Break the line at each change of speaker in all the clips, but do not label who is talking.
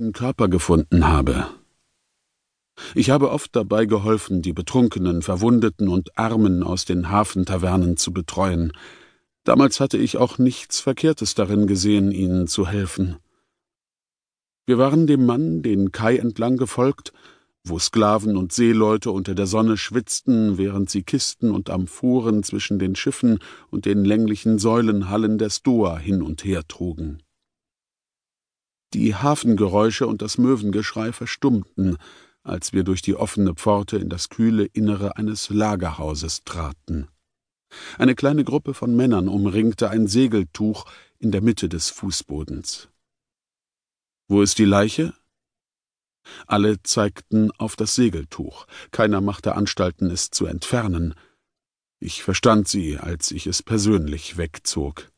einen Körper gefunden habe. Ich habe oft dabei geholfen, die Betrunkenen, Verwundeten und Armen aus den Hafentavernen zu betreuen. Damals hatte ich auch nichts Verkehrtes darin gesehen, ihnen zu helfen. Wir waren dem Mann den Kai entlang gefolgt, wo Sklaven und Seeleute unter der Sonne schwitzten, während sie Kisten und Amphoren zwischen den Schiffen und den länglichen Säulenhallen der Stoa hin und her trugen. Die Hafengeräusche und das Möwengeschrei verstummten, als wir durch die offene Pforte in das kühle Innere eines Lagerhauses traten. Eine kleine Gruppe von Männern umringte ein Segeltuch in der Mitte des Fußbodens. Wo ist die Leiche? Alle zeigten auf das Segeltuch. Keiner machte Anstalten, es zu entfernen. Ich verstand sie, als ich es persönlich wegzog.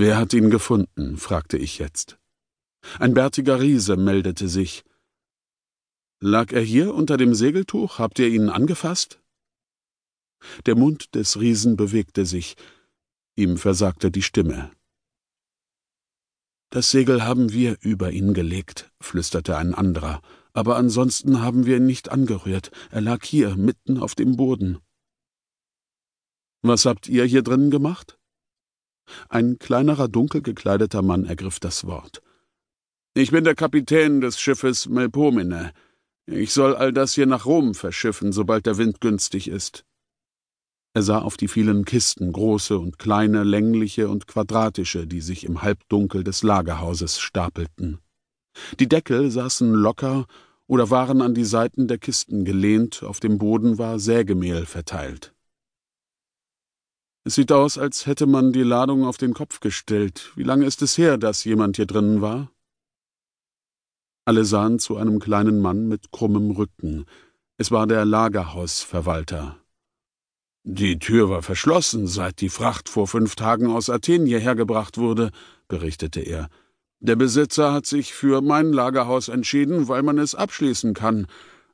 Wer hat ihn gefunden? fragte ich jetzt. Ein bärtiger Riese meldete sich. Lag er hier unter dem Segeltuch? Habt ihr ihn angefasst? Der Mund des Riesen bewegte sich, ihm versagte die Stimme. Das Segel haben wir über ihn gelegt, flüsterte ein anderer, aber ansonsten haben wir ihn nicht angerührt, er lag hier, mitten auf dem Boden. Was habt ihr hier drinnen gemacht? Ein kleinerer, dunkel gekleideter Mann ergriff das Wort. Ich bin der Kapitän des Schiffes Melpomene. Ich soll all das hier nach Rom verschiffen, sobald der Wind günstig ist. Er sah auf die vielen Kisten, große und kleine, längliche und quadratische, die sich im Halbdunkel des Lagerhauses stapelten. Die Deckel saßen locker oder waren an die Seiten der Kisten gelehnt, auf dem Boden war Sägemehl verteilt. Es sieht aus, als hätte man die Ladung auf den Kopf gestellt. Wie lange ist es her, dass jemand hier drinnen war? Alle sahen zu einem kleinen Mann mit krummem Rücken. Es war der Lagerhausverwalter. Die Tür war verschlossen, seit die Fracht vor fünf Tagen aus Athen hierher gebracht wurde, berichtete er. Der Besitzer hat sich für mein Lagerhaus entschieden, weil man es abschließen kann.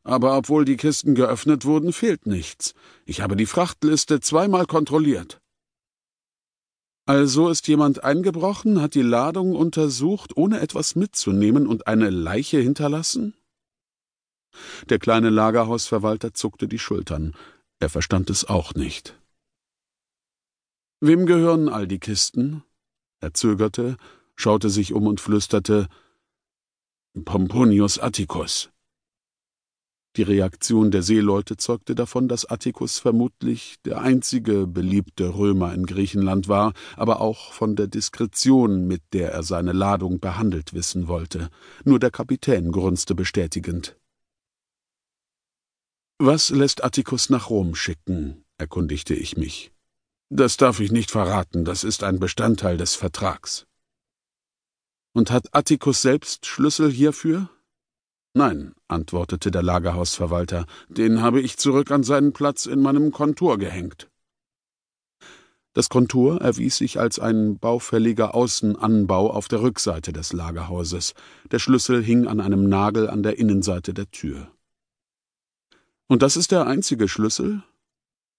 Aber obwohl die Kisten geöffnet wurden, fehlt nichts. Ich habe die Frachtliste zweimal kontrolliert. Also ist jemand eingebrochen, hat die Ladung untersucht, ohne etwas mitzunehmen und eine Leiche hinterlassen? Der kleine Lagerhausverwalter zuckte die Schultern. Er verstand es auch nicht. Wem gehören all die Kisten? Er zögerte, schaute sich um und flüsterte Pomponius Atticus. Die Reaktion der Seeleute zeugte davon, dass Atticus vermutlich der einzige beliebte Römer in Griechenland war, aber auch von der Diskretion, mit der er seine Ladung behandelt wissen wollte. Nur der Kapitän grunzte bestätigend. Was lässt Atticus nach Rom schicken? erkundigte ich mich. Das darf ich nicht verraten, das ist ein Bestandteil des Vertrags. Und hat Atticus selbst Schlüssel hierfür? Nein, antwortete der Lagerhausverwalter, den habe ich zurück an seinen Platz in meinem Kontor gehängt. Das Kontor erwies sich als ein baufälliger Außenanbau auf der Rückseite des Lagerhauses. Der Schlüssel hing an einem Nagel an der Innenseite der Tür. Und das ist der einzige Schlüssel?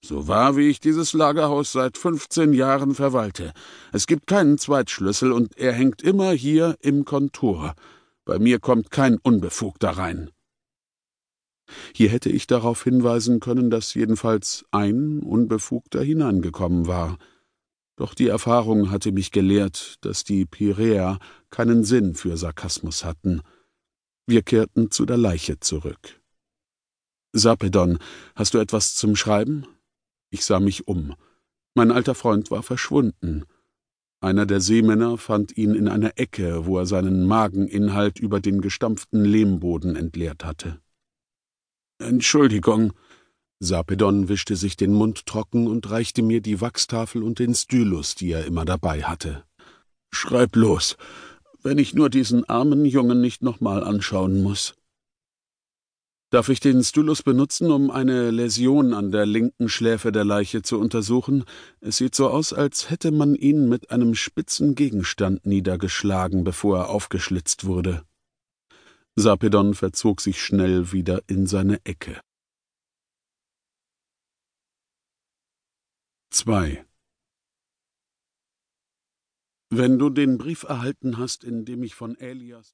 So wahr wie ich dieses Lagerhaus seit fünfzehn Jahren verwalte. Es gibt keinen Zweitschlüssel und er hängt immer hier im Kontor. Bei mir kommt kein Unbefugter rein. Hier hätte ich darauf hinweisen können, dass jedenfalls ein Unbefugter hineingekommen war. Doch die Erfahrung hatte mich gelehrt, dass die Piräer keinen Sinn für Sarkasmus hatten. Wir kehrten zu der Leiche zurück. Sapedon, hast du etwas zum Schreiben? Ich sah mich um. Mein alter Freund war verschwunden. Einer der Seemänner fand ihn in einer Ecke, wo er seinen Mageninhalt über den gestampften Lehmboden entleert hatte. Entschuldigung. Sapedon wischte sich den Mund trocken und reichte mir die Wachstafel und den Stylus, die er immer dabei hatte. Schreib los, wenn ich nur diesen armen Jungen nicht nochmal anschauen muss. Darf ich den Stylus benutzen, um eine Läsion an der linken Schläfe der Leiche zu untersuchen? Es sieht so aus, als hätte man ihn mit einem spitzen Gegenstand niedergeschlagen, bevor er aufgeschlitzt wurde. Sapedon verzog sich schnell wieder in seine Ecke. 2. Wenn du den Brief erhalten hast, in dem ich von Elias